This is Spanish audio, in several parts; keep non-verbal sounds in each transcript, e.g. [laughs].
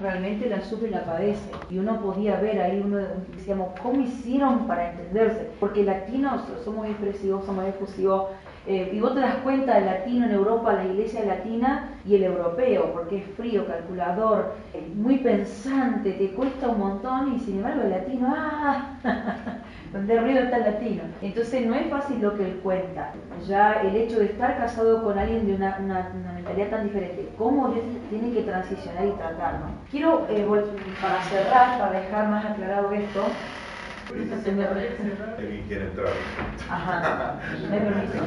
realmente la sufre y la padece. Y uno podía ver ahí, uno decíamos, ¿cómo hicieron para entenderse? Porque latinos somos expresivos, somos efusivos. Eh, y vos te das cuenta el latino en Europa, la iglesia latina y el europeo, porque es frío, calculador, muy pensante, te cuesta un montón y sin embargo el latino, ¡ah! [laughs] donde arriba está el latino. Entonces no es fácil lo que él cuenta. Ya el hecho de estar casado con alguien de una, mentalidad tan diferente, cómo Dios tiene que transicionar y tratarnos. Quiero, eh, para cerrar, para dejar más aclarado esto, Alguien quiere entrar. Ajá, [laughs] me permiso.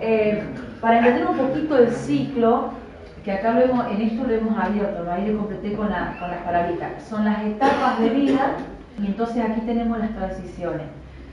eh, para entender un poquito el ciclo, que acá lo hemos, en esto lo hemos abierto, ahí lo completé con, la, con las palabritas. Son las etapas de vida y entonces aquí tenemos las transiciones.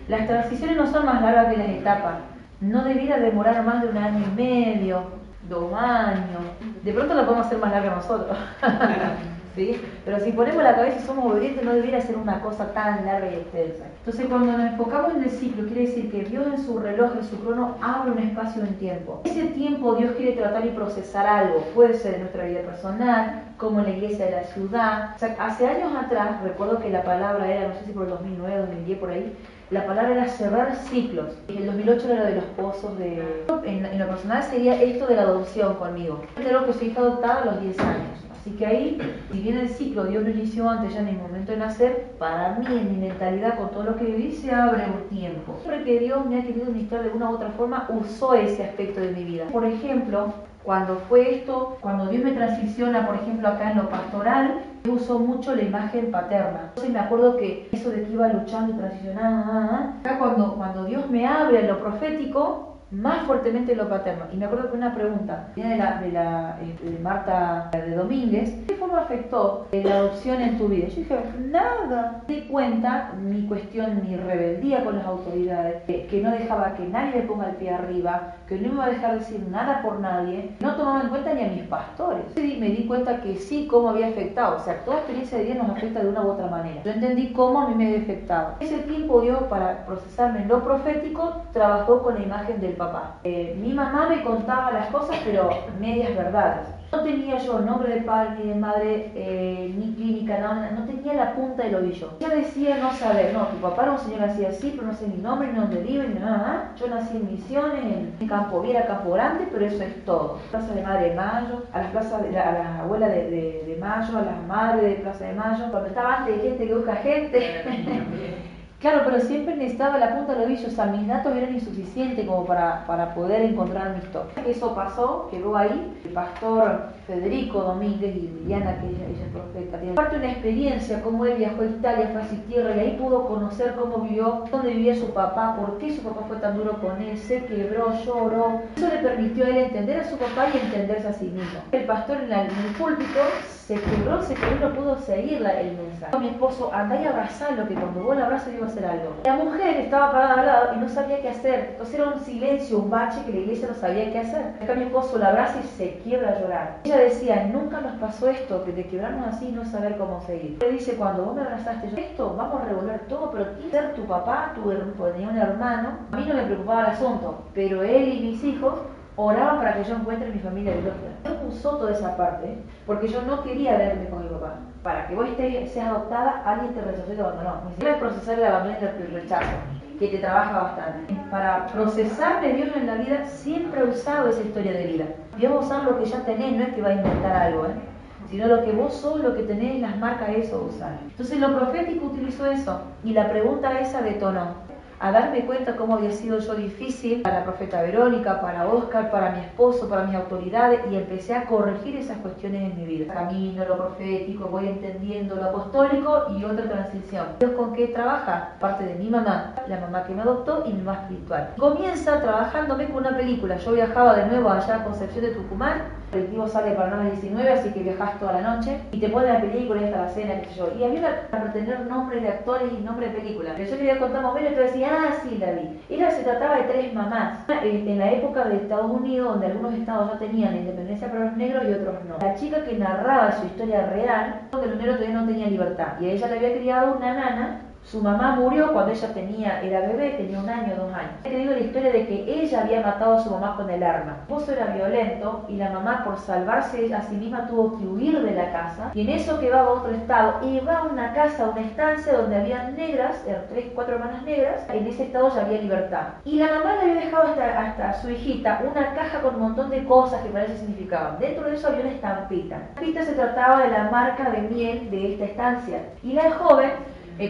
Las transiciones no son más largas que las etapas. No debiera demorar más de un año y medio, dos años. De pronto la podemos hacer más larga nosotros. [laughs] ¿Sí? Pero si ponemos la cabeza y somos obedientes, no debiera ser una cosa tan larga y extensa. Entonces, cuando nos enfocamos en el ciclo, quiere decir que Dios en su reloj, en su crono, abre un espacio en tiempo. Ese tiempo Dios quiere tratar y procesar algo. Puede ser en nuestra vida personal, como en la iglesia de la ciudad. O sea, hace años atrás, recuerdo que la palabra era, no sé si por el 2009, 2010, por ahí, la palabra era cerrar ciclos. En el 2008 era de los pozos de... En, lo personal sería esto de la adopción conmigo. Creo que soy hija adoptada a los 10 años. Así que ahí, si bien el ciclo Dios lo inició antes, ya en el momento de nacer, para mí, en mi mentalidad, con todo lo que viví, se abre un tiempo. Siempre que Dios me ha querido ministrar de una u otra forma, usó ese aspecto de mi vida. Por ejemplo, cuando fue esto, cuando Dios me transiciona, por ejemplo, acá en lo pastoral, usó mucho la imagen paterna. Entonces me acuerdo que eso de que iba luchando y transicionando, acá cuando, cuando Dios me abre a lo profético, más fuertemente lo paterno. Y me acuerdo que una pregunta de, la, de, la, eh, de Marta de Domínguez, ¿qué forma afectó la adopción en tu vida? Yo dije, nada. Me di cuenta mi cuestión, mi rebeldía con las autoridades, que, no dejaba que nadie me ponga el pie arriba, que no iba a dejar decir nada por nadie, no tomaba en cuenta ni a mis pastores. Me di cuenta que sí, cómo había afectado. O sea, toda experiencia de Dios nos afecta de una u otra manera. Yo entendí cómo a mí me había afectado. Ese tiempo Dios, para procesarme en lo profético, trabajó con la imagen del Eh, mi mamá me contaba las cosas, pero medias verdades. No tenía yo nombre de padre ni de madre, eh, ni clínica, no, no tenía la punta del ovillo. Ella decía no saber, no, tu papá era un señor así así, pero no sé ni nombre, ni dónde vive, ni nada. Yo nací en Misiones, en Campo Viera, Campo Grande, pero eso es todo. Plaza de Madre de Mayo, a las plazas de, a las abuelas de, Mayo, a las madres de Plaza de Mayo, cuando estaba antes de gente que busca gente. Claro, pero siempre necesitaba la punta del ovillo, o sea, mis datos eran insuficientes como para, para poder encontrar mi historia. Eso pasó, quedó ahí. El pastor Federico Domínguez y Liliana, que ella, es profeta, tiene parte una experiencia, cómo él viajó a Italia, fue a tierra y ahí pudo conocer cómo vivió, dónde vivía su papá, por qué su papá fue tan duro con él, se quebró, lloró. Eso le permitió a él entender a su papá y entenderse a sí mismo. El pastor en, el púlpito se quebró, se quebró no pudo seguir el mensaje. Mi esposo, anda y abrazalo, que cuando vos lo abrazas a hacer algo. La mujer estaba parada al lado y no sabía qué hacer. Entonces era un silencio, un bache que la iglesia no sabía qué hacer. Acá mi esposo la abraza y se quiebra a llorar. Ella decía, nunca nos pasó esto, que te quebramos así y no saber cómo seguir. Le dice, cuando vos me abrazaste, yo, esto, vamos a revolver todo, pero ser tu papá, tu, tenía un hermano, a mí no me preocupaba el asunto, pero él y mis hijos oraban para que yo encuentre mi familia biológica. Dios usó toda esa parte porque yo no quería verme con mi papá. Para que vos estés, seas adoptada, alguien te rechazó y te abandonó. Ni procesar el abandono y el rechazo, que te trabaja bastante. Para procesarme Dios en la vida, siempre ha usado esa historia de vida. Dios va a usar lo que ya tenés, no es que va a inventar algo, ¿eh? Sino lo que vos sos, lo que tenés, las marcas, eso usar. Entonces lo profético utilizó eso y la pregunta esa detonó a darme cuenta cómo había sido yo difícil para la profeta Verónica, para Oscar, para mi esposo, para mis autoridades y empecé a corregir esas cuestiones en mi vida. Camino, lo profético, voy entendiendo lo apostólico y otra transición. Dios con qué trabaja? Parte de mi mamá, la mamá que me adoptó y mi mamá espiritual. Comienza trabajándome con una película. Yo viajaba de nuevo allá a Concepción de Tucumán colectivo sale para las 19, así que viajas toda la noche y te ponen la película y hasta la cena, qué sé yo. Y había para tener nombres de actores y nombres de películas. Pero yo quería contar más o menos y te decía, ah, sí, la vi. Era, se trataba de tres mamás. En la época de Estados Unidos, donde algunos estados no tenían independencia para los negros y otros no. La chica que narraba su historia real, que los negros todavía no tenían libertad. Y a ella le había criado una nana su mamá murió cuando ella tenía, era bebé, tenía un año, dos años. He tenido la historia de que ella había matado a su mamá con el arma. El esposo era violento y la mamá, por salvarse a sí misma, tuvo que huir de la casa. Y en eso quedaba a otro estado. Y va a una casa, a una estancia donde había negras, eran tres, cuatro hermanas negras. En ese estado ya había libertad. Y la mamá le había dejado hasta, hasta su hijita una caja con un montón de cosas que para significaban. Dentro de eso había una estampita. La estampita se trataba de la marca de miel de esta estancia. Y la joven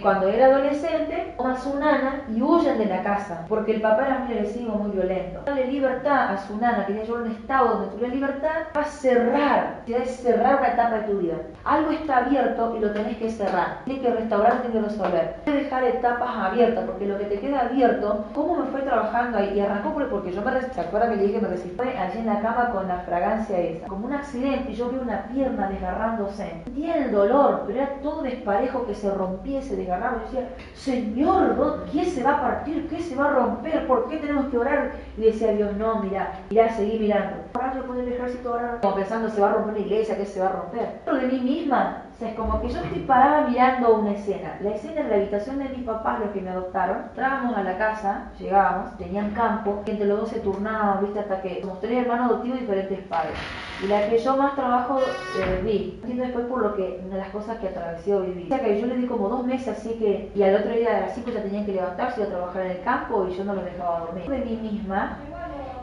cuando era adolescente, toma a su nana y huyen de la casa, porque el papá era muy agresivo, muy violento. Darle libertad a su nana, quería llevar un estado donde tuviera libertad, va a cerrar, que cerrar una etapa de tu vida. Algo está abierto y lo tenés que cerrar, tienes que restaurar, tienes que resolver. Tienes dejar etapas abiertas, porque lo que te queda abierto, ¿cómo me fue trabajando ahí? Y arrancó porque yo me resistí, ¿se acuerdan que le dije que me resistí allí en la cama con la fragancia esa? Como un accidente y yo vi una pierna desgarrándose. Tiene el dolor, pero era todo desparejo que se rompiese, desgarraba. Yo decía, Señor, ¿qué se va a partir? ¿Qué se va a romper? ¿Por qué tenemos que orar? Y decía Dios, no, mira, mira, seguí mirando. Ahora yo el ejército ahora como pensando, se va a romper la iglesia, ¿qué se va a romper? Pero de mí misma, sea, es como que yo estoy parada mirando una escena. La escena en la habitación de mis papás, los que me adoptaron. Entrábamos a la casa, llegábamos, tenían campo, entre los dos se turnaban, viste, hasta que somos tres hermanos adoptivos diferentes padres. Y la que yo más trabajo eh, vi, entiendo después por lo que, de las cosas que atravesé o viví. O sea, que yo le di como dos meses así que, y al otro día de las 5 ya tenían que levantarse y a trabajar en el campo y yo no los dejaba dormir. De mí misma,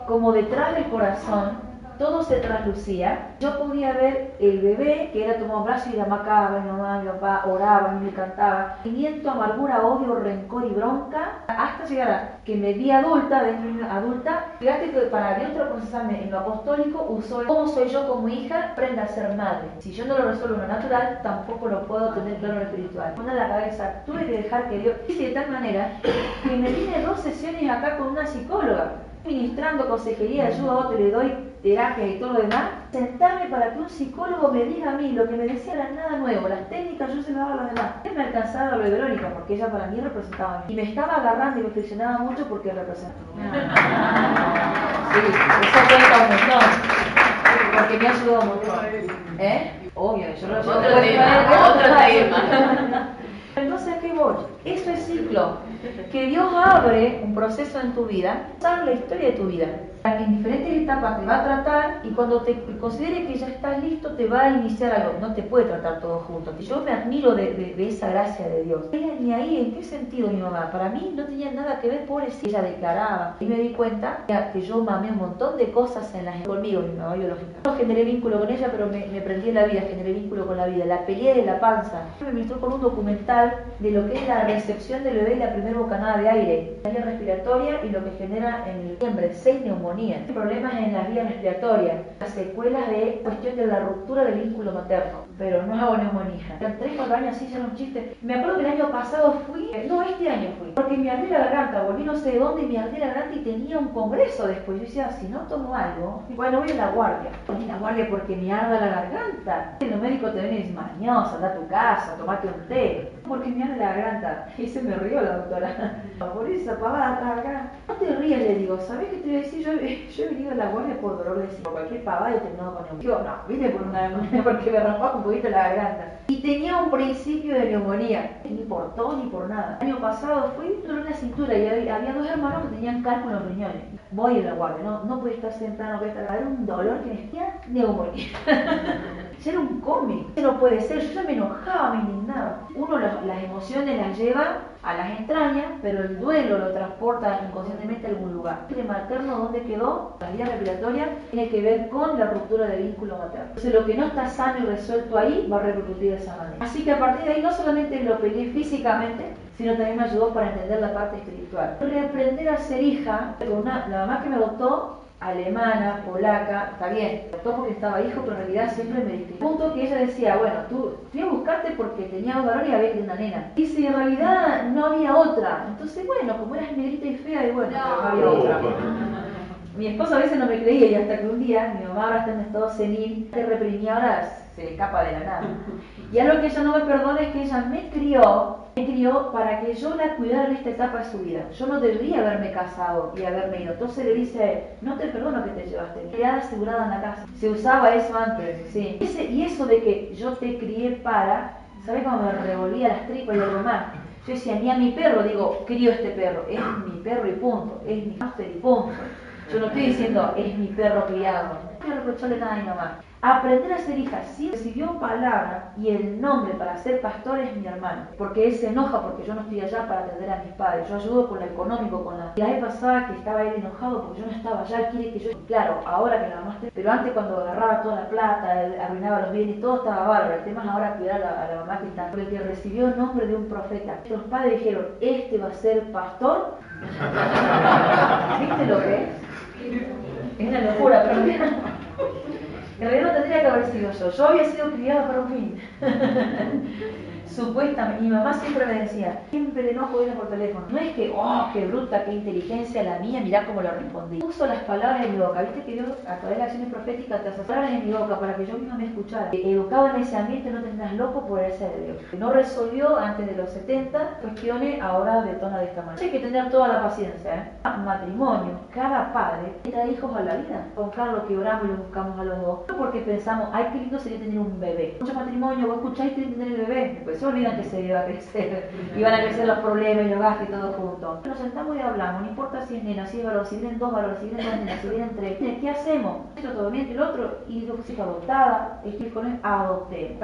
como detrás del corazón, todo se traslucía. Yo podía ver el bebé que era tomado brazo y la macaba, mi mamá, mi papá oraba, me cantaba. Sentimiento, amargura, odio, rencor y bronca, hasta llegar a que me vi adulta, de adulta. Fíjate que para Dios procesarme en lo apostólico usó cómo soy yo como hija, aprenda a ser madre. Si yo no lo resuelvo en lo natural, tampoco lo puedo tener claro en lo espiritual. Una la cabeza, tuve que dejar que Dios hice de tal manera que me vine dos sesiones acá con una psicóloga, ministrando consejería, ayuda a otro, le doy terapia y todo lo demás, sentarme para que un psicólogo me diga a mí lo que me decía era nada nuevo, las técnicas yo se me daba a los demás. Él me alcanzaba lo de Verónica, porque ella para mí representaba a mí. Y me estaba agarrando y me friccionaba mucho porque representaba. Sí, eso cuenta un montón. Porque me ayudó mucho. ¿Eh? Obvio, yo lo Otro tema, otro [laughs] tema. Entonces, ¿a qué voy? Eso es ciclo. Que Dios abre un proceso en tu vida, sabe la historia de tu vida en diferentes etapas te va a tratar y cuando te considere que ya estás listo te va a iniciar algo. No te puede tratar todo junto. Yo me admiro de, esa gracia de Dios. Ni ahí, ¿en qué sentido mi mamá? Para mí no tenía nada que ver, si Ella declaraba. Y me di cuenta que yo mamé un montón de cosas en las conmigo, mi mamá biológica. No generé vínculo con ella, pero me, me prendí en la vida, generé vínculo con la vida. La peleé de la panza. Me ministró con un documental de lo que es la recepción del bebé y la primera bocanada de aire, la respiratoria y lo que genera en el seis neumonías problemas en las vías respiratorias, las secuelas de cuestión de la ruptura del vínculo materno, pero no hago neumonía. 3, 4 años así, ya chiste. Me acuerdo que el año pasado fui, no, este año fui, porque me ardí la garganta, volví no sé de dónde y me ardí la garganta y tenía un congreso después. Yo decía, si no tomo algo, bueno, voy a la guardia. Voy a la guardia porque me arda la garganta. Los médicos te ven y dicen, mañosa, anda a tu casa, tomate un té. Porque me arda la garganta. [laughs] Y se me rió la doctora. [laughs] Por esa pavada acá. No te rías, le digo, ¿sabes qué te voy a decir? Yo [laughs] yo he venido a la guardia por dolor de por cualquier pavada y terminado con neumonía. Yo, no, vine por una porque me rompó un poquito la garganta. Y tenía un principio de neumonía, ni por todo ni por nada. El año pasado fui, dolor en la cintura y había, dos hermanos que tenían cálculo en los riñones. Voy a la guardia, no, no podía estar sentada, no podía estar. Era un dolor que me decía neumonía. era un cómic. No puede ser, yo ya me enojaba, me indignaba. Uno las emociones las lleva a las entrañas, pero el duelo lo transporta inconscientemente a algún lugar. Materno, ¿dónde quedó? La vía respiratoria tiene que ver con la ruptura del vínculo materno. Entonces, lo que no está sano y resuelto ahí va a repercutir de esa manera. Así que a partir de ahí no solamente lo peleé físicamente, sino también me ayudó para entender la parte espiritual. Reaprender a ser hija, una, la mamá que me adoptó alemana, polaca, está bien, todo porque estaba hijo, pero en realidad siempre me distinguía. Punto que ella decía, bueno, tú fui a buscarte porque tenía un varón y había que una nena. Y si en realidad no había otra, entonces bueno, como eras negrita y fea, y bueno, no, había otra. Mi esposo a veces no me creía y hasta que un día mi mamá ahora está en estado senil, que reprimía ahora se le escapa de la nada. Y algo que ella no me perdona es que ella me crió, me crió para que yo la cuidara en esta etapa de su vida. Yo no debería haberme casado y haberme ido. Entonces le dice, no te perdono que te llevaste, quedada asegurada en la casa. Se usaba eso antes, sí. y eso de que yo te crié para, ¿sabes cómo me revolvía las tripas y algo más? Yo decía, ni a mi perro digo, crío este perro, es mi perro y punto, es mi máster y punto. Yo no estoy diciendo, es mi perro criado. No quiero reprocharle nada a mi mamá. Aprender a ser hija, sí recibió palabra y el nombre para ser pastor es mi hermano, porque él se enoja porque yo no estoy allá para atender a mis padres, yo ayudo con lo económico, con la... La vez pasada que estaba él enojado porque yo no estaba allá, quiere que yo... Claro, ahora que la mamá pero antes cuando agarraba toda la plata, arruinaba los bienes, todo estaba bárbaro, el tema es ahora cuidar a la, mamá que está... Porque el que recibió el nombre de un profeta, los padres dijeron, este va a ser pastor, [laughs] ¿viste lo que es? Es una locura, pero no tendría que haber sido yo. Yo había sido criada para un fin. [laughs] Supuestamente, mi mamá siempre me decía, siempre le enojo viene por teléfono. No es que, oh, qué bruta, qué inteligencia la mía, mirá cómo lo respondí. Uso las palabras en mi boca. Viste que Dios, a través de acciones proféticas, te hace palabras en mi boca para que yo misma me escuchara. Educado en ese ambiente, no tendrás loco por el ser de Dios. No resolvió antes de los 70 cuestiones, ahora detona de esta manera. Hay que tener toda la paciencia. ¿eh? Matrimonio, cada padre trae hijos a la vida. Con Carlos que oramos y lo buscamos a los dos. No porque pensamos, ay, qué lindo sería tener un bebé. Mucho matrimonio, vos escucháis que tener el bebé. Pues se olvidan que se iba a crecer, [laughs] iban a crecer los problemas y los gastos y todo junto. Nos sentamos y hablamos, no importa si es nena, si es varón, si vienen dos varones, si vienen dos nenas, si vienen tres. ¿Qué hacemos? Esto todo bien, el otro, y dos hijos adoptada, el con él, adopté.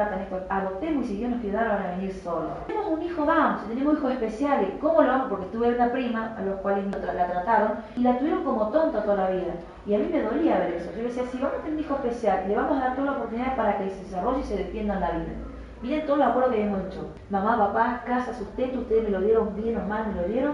Adoptemos y si Dios nos dar, van a venir solos. Tenemos un hijo si tenemos hijos especiales, ¿cómo lo vamos? Porque tuve una prima a los cuales la trataron y la tuvieron como tonta toda la vida. Y a mí me dolía ver eso. Yo decía, si vamos a tener un hijo especial, le vamos a dar toda la oportunidad para que se desarrolle y se defienda en la vida. Miren todo el acuerdo que hemos hecho. Mamá, papá, casa, sustento, ustedes me lo dieron bien o mal, me lo dieron.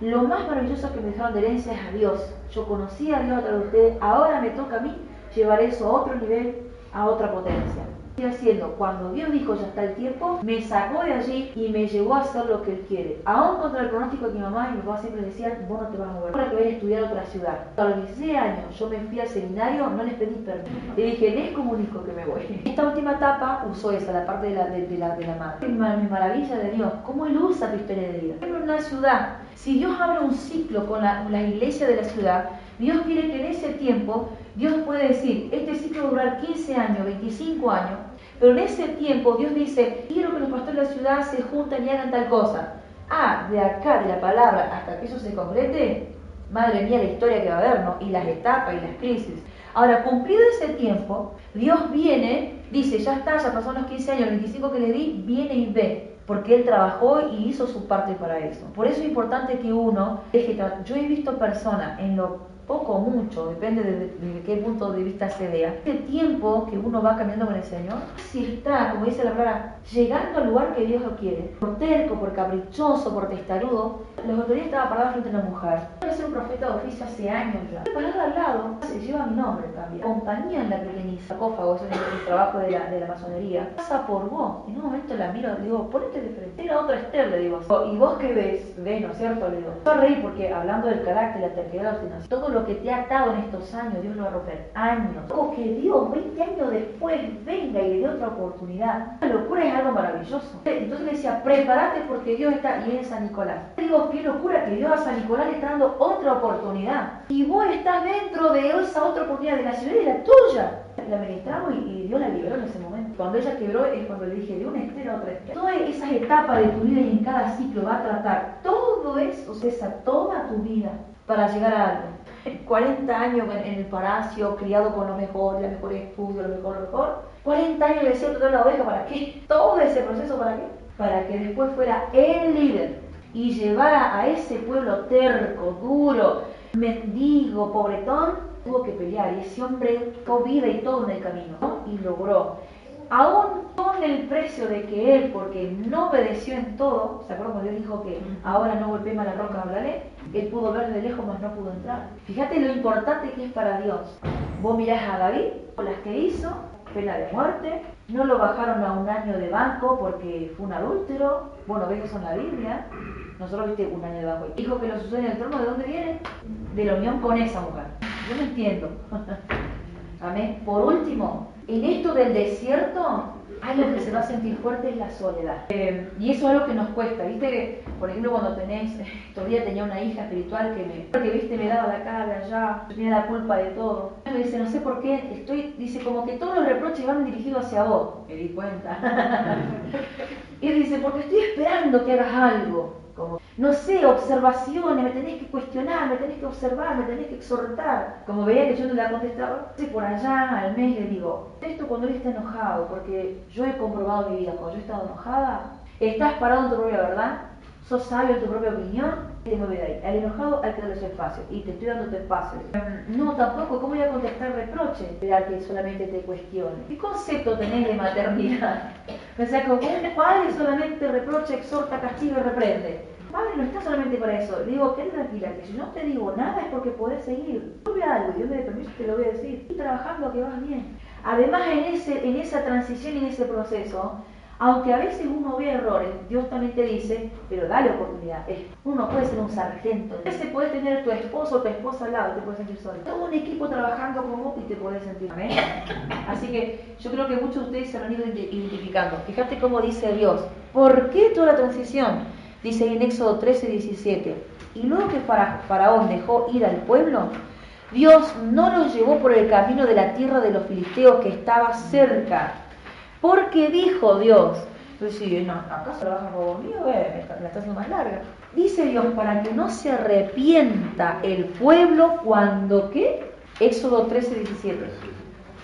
Lo más maravilloso que me dejaron de herencia es a Dios. Yo conocí a Dios a través de ustedes. Ahora me toca a mí llevar eso a otro nivel, a otra potencia haciendo. Cuando Dios dijo ya está el tiempo, me sacó de allí y me llevó a hacer lo que Él quiere. Aún contra el pronóstico de mi mamá y mi papá siempre decían, vos no te vas a mover. Ahora que voy a estudiar a otra ciudad. A los 16 años yo me fui al seminario, no les pedí permiso. Le dije, les comunico que me voy. Esta última etapa usó esa, la parte de la, de, la, de la madre. Mi maravilla de Dios, cómo Él usa tu historia de vida. En una ciudad, si Dios abre un ciclo con la, la iglesia de la ciudad, Dios quiere que en ese tiempo, Dios puede decir, este ciclo va a durar 15 años, 25 años, pero en ese tiempo Dios dice, quiero que los pastores de la ciudad se junten y hagan tal cosa. Ah, de acá, de la palabra, hasta que eso se concrete, madre mía la historia que va a haber, ¿no? Y las etapas y las crisis. Ahora, cumplido ese tiempo, Dios viene, dice, ya está, ya pasaron los 15 años, 25 que le di, viene y ve, porque Él trabajó y hizo su parte para eso. Por eso es importante que uno deje, yo he visto personas en lo poco o mucho, depende de, qué punto de vista se vea, este tiempo que uno va caminando con el Señor, si está, como dice la palabra, llegando al lugar que Dios lo quiere, por terco, por caprichoso, por testarudo, los otros días estaba parado frente a una mujer. Voy a ser un profeta de oficio hace años ya. Parado al lado, se lleva mi nombre también. Compañía en la que tenía sarcófago, es el trabajo de la, de la masonería. Pasa por vos. En un momento la miro, le digo, ponete de frente. Era otra Esther, le digo. ¿Y vos qué ves? Ves, ¿no es cierto? Le digo. Yo reír porque hablando del carácter, la terquedad, la obstinación, todo lo que te ha atado en estos años, Dios lo va a romper. Años. Como que Dios, 20 años después, venga y le dé otra oportunidad. La locura es algo maravilloso. Entonces le decía, prepárate porque Dios está, y en San Nicolás. Digo, qué locura que Dios a San Nicolás le está dando otra oportunidad. Y vos estás dentro de esa otra oportunidad, de la ciudad y la tuya. La ministramos y, Dios la liberó en ese momento. Cuando ella quebró es cuando le dije, de una estera a otra estera. Todas esas etapas de tu vida y en cada ciclo va a tratar todo eso, cesa toda tu vida para llegar a algo. 40 años en el palacio, criado con lo mejor, la mejor estudio, lo mejor, lo mejor. 40 años en el desierto de la oveja, ¿para qué? [laughs] Todo ese proceso, ¿para qué? Para que después fuera el líder y llevara a ese pueblo terco, duro, mendigo, pobretón, tuvo que pelear. Y ese hombre tuvo vida y todo en el camino, ¿no? Y logró. Aún con el precio de que él, porque no obedeció en todo, ¿se acuerdan cuando Dios dijo que ahora no golpeemos la roca, hablaré? Él pudo ver de lejos, mas no pudo entrar. Fíjate lo importante que es para Dios. Vos mirás a David, las que hizo, pena de muerte, no lo bajaron a un año de banco porque fue un adúltero, bueno, ves eso en la Biblia, nosotros viste un año de banco. Dijo que lo sucede en el trono, ¿de dónde viene? De la unión con esa mujer. Yo no entiendo. [laughs] Amén. Por último, en esto del desierto, algo que se va a sentir fuerte es la soledad. Eh, y eso es algo que nos cuesta, ¿viste? Por ejemplo, cuando tenés, [laughs] todavía tenía una hija espiritual que me, que viste, me daba de acá, de allá, tenía la culpa de todo. Me dice, no sé por qué, estoy, dice, como que todos los reproches van dirigidos hacia vos. Me di cuenta. [laughs] y dice, porque estoy esperando que hagas algo como, no sé, observaciones, me tenés que cuestionar, me tenés que observar, me tenés que exhortar. Como veía que yo no le contestado, por allá al mes le digo, esto cuando él está enojado, porque yo he comprobado mi vida, cuando yo he estado enojada, estás parado en tu propia verdad, sos sabio en tu propia opinión, te mueves de ahí. Al enojado hay que darle su espacio, y te estoy dando tu espacio. No, tampoco, ¿cómo voy a contestar reproche? Esperar que solamente te cuestione. ¿Qué concepto tenés de maternidad? Sea, como un padre solamente reprocha, exhorta, castiga y reprende. Padre no está solamente para eso. Le digo, quédate tranquila, que si no te digo nada es porque podés seguir. Yo veo algo, Dios me permiso, te lo voy a decir. Estoy trabajando que vas bien. Además, en, ese, en esa transición y en ese proceso, aunque a veces uno ve errores, Dios también te dice, pero dale oportunidad. Uno puede ser un sargento. A veces puedes tener tu esposo o tu esposa al lado, te puedes sentir solo. Todo un equipo trabajando con vos y te puedes sentir bien. Así que yo creo que muchos de ustedes se han ido identificando. Fíjate cómo dice Dios. ¿Por qué toda la transición? Dice en Éxodo 13, 17. Y luego que Faraón dejó ir al pueblo, Dios no los llevó por el camino de la tierra de los filisteos que estaba cerca porque dijo Dios, sí, no, ¿acaso la vas a favor mío? Eh, la está haciendo más larga. Dice Dios, para que no se arrepienta el pueblo cuando, ¿qué? Éxodo 13, 17.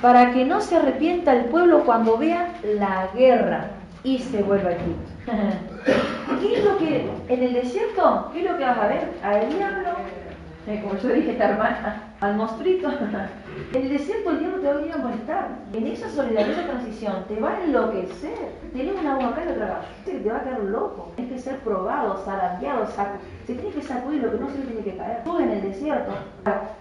Para que no se arrepienta el pueblo cuando vea la guerra y se vuelva a Egipto. [laughs] ¿Qué es lo que, en el desierto, qué es lo que vas a ver? Al diablo, como yo dije esta hermana, al monstruito. [laughs] En el desierto el diablo te va a venir a molestar. En esa soledad, en esa transición, te va a enloquecer. Tenés una agua acá y otra acá. Te va a quedar loco. Tienes que ser probado, zarandeado, se tiene que sacudir lo que no se le tiene que caer. Tú en el desierto,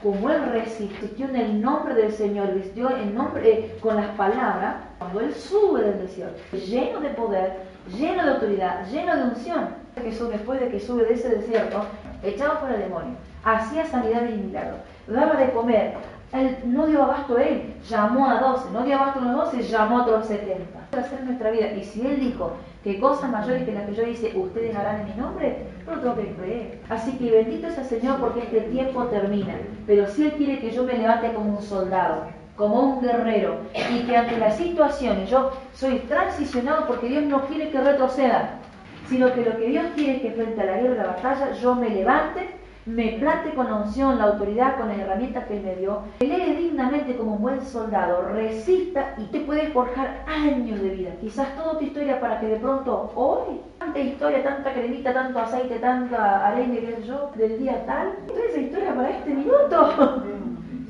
como él resistió en el nombre del Señor, vistió en nombre, eh, con las palabras, cuando él sube del desierto, lleno de poder, lleno de autoridad, lleno de unción, Jesús después de que sube de ese desierto, echado fuera el demonio, hacía sanidad y milagros daba de comer. Él no dio abasto a él, llamó a 12, no dio abasto a los 12, llamó a otros 70. Para hacer nuestra vida. Y si él dijo que cosas mayores que las que yo hice ustedes harán en mi nombre, no tengo que creer. Así que bendito sea el Señor porque este tiempo termina. Pero si Él quiere que yo me levante como un soldado, como un guerrero, y que ante las situaciones yo soy transicionado porque Dios no quiere que retroceda, sino que lo que Dios quiere es que frente a la guerra la batalla yo me levante me plate con la unción, la autoridad, con las herramientas que Él me dio, pelee dignamente como un buen soldado, resista y te puede forjar años de vida. Quizás toda tu historia para que de pronto hoy, tanta historia, tanta cremita, tanto aceite, tanta arena, qué sé yo, del día tal, toda esa historia para este minuto.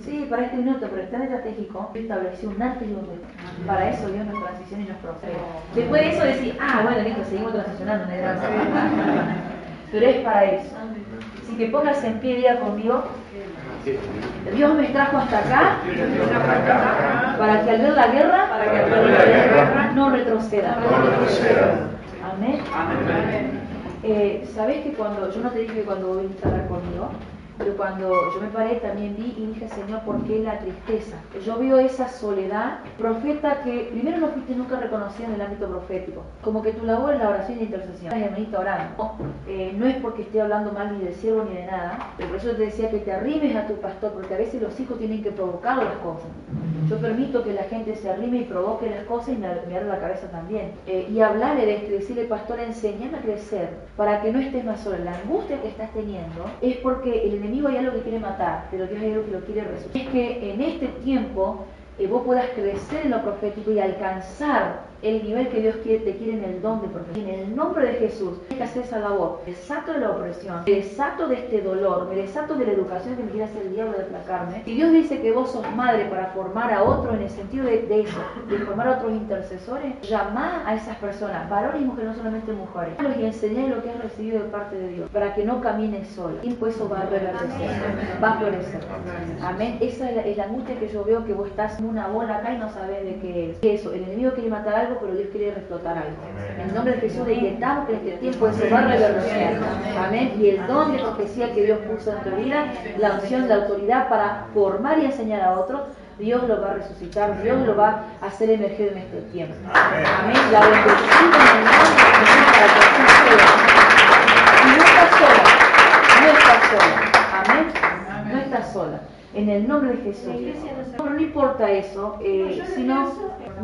Sí, para este minuto, pero es tan estratégico, estableció un antes y un después. Para eso Dios nos transiciona y nos procede. Después de eso decir, ah, bueno, listo, seguimos transicionando, pero es para eso que pongas en pie día conmigo. Dios me trajo hasta acá para que al ver la guerra, para que al ver la guerra no retroceda. Amén. Eh, ¿Sabes que cuando, yo no te dije que cuando viniste a hablar conmigo, pero cuando yo me paré también vi y dije, Señor, ¿por qué la tristeza? Yo veo esa soledad, profeta que primero no fuiste nunca reconocido en el ámbito profético, como que tu labor es la oración y la intercesión. Hermanita orando. No, eh, no es porque esté hablando mal ni del cielo ni de nada, pero por eso te decía que te arrimes a tu pastor, porque a veces los hijos tienen que provocar las cosas. Yo permito que la gente se arrime y provoque las cosas y me, me la cabeza también. Eh, y hablarle de esto, decirle, pastor, enséñame a crecer para que no estés más sola. La angustia que estás teniendo es porque el enemigo hay algo que quiere matar, pero Dios hay algo que lo quiere resucitar. Es que en este tiempo eh, vos puedas crecer en lo profético y alcanzar el nivel que Dios quiere, te quiere en el don de profecía. En el nombre de Jesús, hay que hacer esa labor. Me desato de la opresión, me desato de este dolor, me desato de la educación que me quiere hacer el diablo de aplacarme. Y Dios dice que vos sos madre para formar a otro en el sentido de, eso, de formar a otros intercesores, llamá a esas personas, varones y mujeres, no solamente mujeres, y enseñar lo que has recibido de parte de Dios, para que no camines sola. Y pues eso va a reverdecer, va a florecer. Amén. Esa es la, es angustia que yo veo que vos estás una bola acá y no sabes de qué es. Eso, el enemigo quiere matar algo, pero Dios quiere reflotar algo. En el nombre de Jesús decretamos que en este tiempo eso va a revolucionar. Amén. Y el don de profecía que Dios puso en tu vida, la unción, la autoridad para formar y enseñar a otros, Dios lo va a resucitar, Dios lo va a hacer emerger en este tiempo. Amén. La bendición en el nombre de Jesús para que así sea. Y no estás sola, no estás sola. Amén. No estás sola. En el nombre de Jesús. No, no importa eso, eh, sino,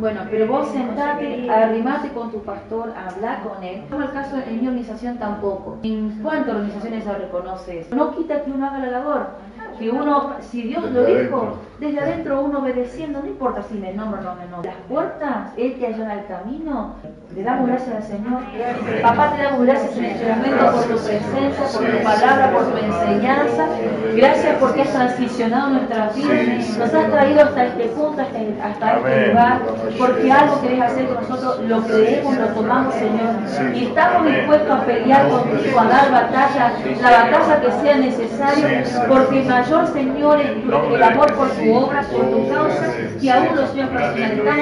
bueno, pero vos sentate, arrimate con tu pastor, habla con él. Como el caso en mi organización tampoco. ¿En cuántas organizaciones se reconoce eso? No quita que uno haga la labor. Que uno, si Dios lo dijo, desde adentro uno obedeciendo, no importa si me nombro o no me nombro. Las puertas, Él te allana el camino. Le damos gracias al Señor. Papá, te damos gracias en este momento por tu presencia, por tu palabra, por tu enseñanza. Gracias porque has transicionado nuestra vida. Nos has traído hasta este punto, hasta, hasta este lugar. Porque algo querés hacer con nosotros, lo creemos, lo tomamos, Señor. Y estamos dispuestos a pelear contigo, a dar batalla, la batalla que sea necesaria. Porque mayor, Señor, es el amor por tu obra, por tu causa, que aún los Señor personalizamos